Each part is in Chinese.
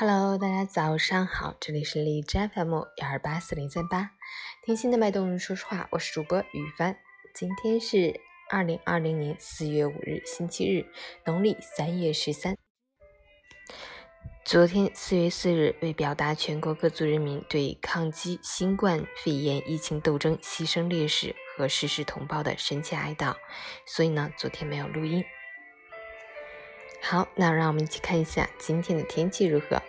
Hello，大家早上好，这里是荔枝 FM 幺二八四零三八，听心的脉动，说实话，我是主播雨帆。今天是二零二零年四月五日，星期日，农历三月十三。昨天四月四日，为表达全国各族人民对抗击新冠肺炎疫情斗争牺牲烈士和逝世同胞的深切哀悼，所以呢，昨天没有录音。好，那让我们一起看一下今天的天气如何。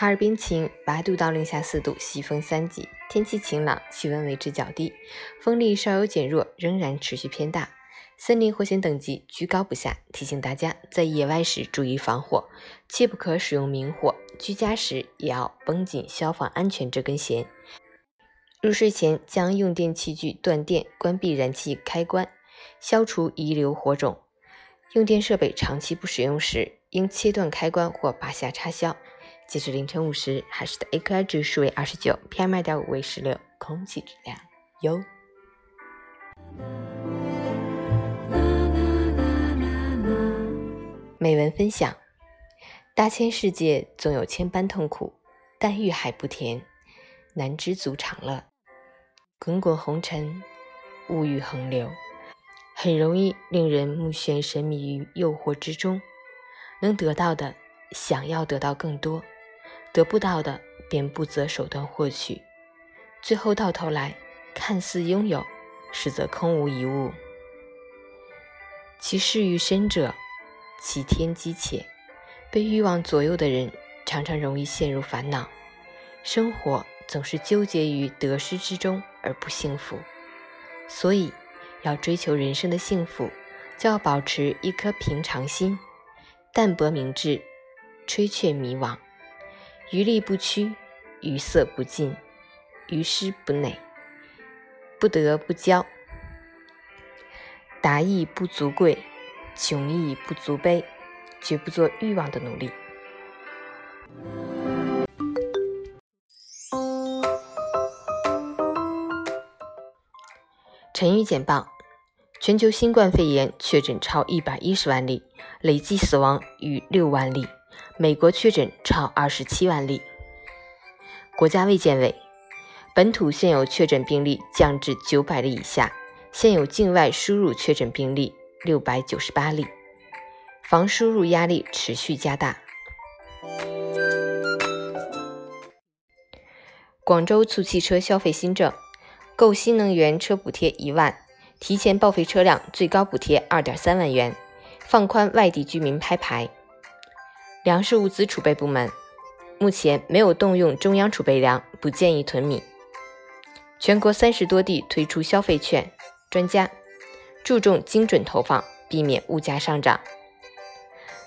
哈尔滨晴，八度到零下四度，西风三级，天气晴朗，气温维持较低，风力稍有减弱，仍然持续偏大。森林火险等级居高不下，提醒大家在野外时注意防火，切不可使用明火。居家时也要绷紧消防安全这根弦。入睡前将用电器具断电，关闭燃气开关，消除遗留火种。用电设备长期不使用时，应切断开关或拔下插销。截至凌晨五时，海市的 AQI 指数为二十九，PM 二点五为十六，空气质量优。美文分享：大千世界总有千般痛苦，但欲海不甜，难知足常乐。滚滚红尘，物欲横流。很容易令人目眩神迷于诱惑之中，能得到的想要得到更多，得不到的便不择手段获取，最后到头来看似拥有，实则空无一物。其事于身者，其天机切。被欲望左右的人，常常容易陷入烦恼，生活总是纠结于得失之中而不幸福。所以。要追求人生的幸福，就要保持一颗平常心，淡泊明志，吹却迷惘，余力不屈，余色不尽，余师不馁，不得不骄。达意不足贵，穷亦不足悲，绝不做欲望的奴隶。成语简报：全球新冠肺炎确诊超一百一十万例，累计死亡逾六万例。美国确诊超二十七万例。国家卫健委：本土现有确诊病例降至九百例以下，现有境外输入确诊病例六百九十八例，防输入压力持续加大。广州促汽车消费新政。购新能源车补贴一万，提前报废车辆最高补贴二点三万元，放宽外地居民拍牌。粮食物资储备部门目前没有动用中央储备粮，不建议囤米。全国三十多地推出消费券，专家注重精准投放，避免物价上涨。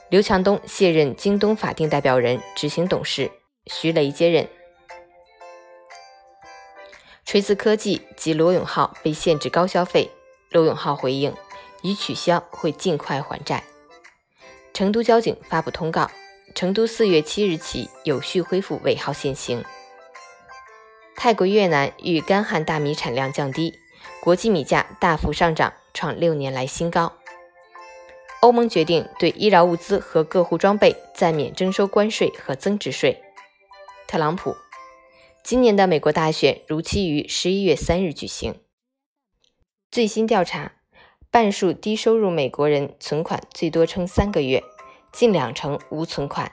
刘强东卸任京东法定代表人、执行董事，徐雷接任。锤子科技及罗永浩被限制高消费，罗永浩回应已取消，会尽快还债。成都交警发布通告，成都四月七日起有序恢复尾号限行。泰国、越南遇干旱大米产量降低，国际米价大幅上涨，创六年来新高。欧盟决定对医疗物资和各户装备暂免征收关税和增值税。特朗普。今年的美国大选如期于十一月三日举行。最新调查，半数低收入美国人存款最多撑三个月，近两成无存款。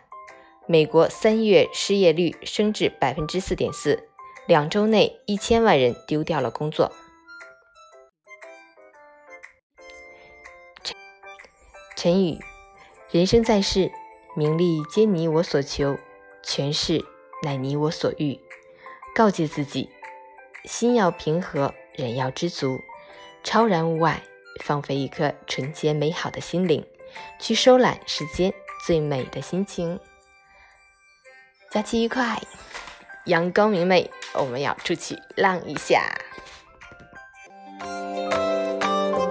美国三月失业率升至百分之四点四，两周内一千万人丢掉了工作。陈宇：人生在世，名利皆你我所求，权势乃你我所欲。告诫自己，心要平和，人要知足，超然物外，放飞一颗纯洁美好的心灵，去收揽世间最美的心情。假期愉快，阳光明媚，我们要出去浪一下。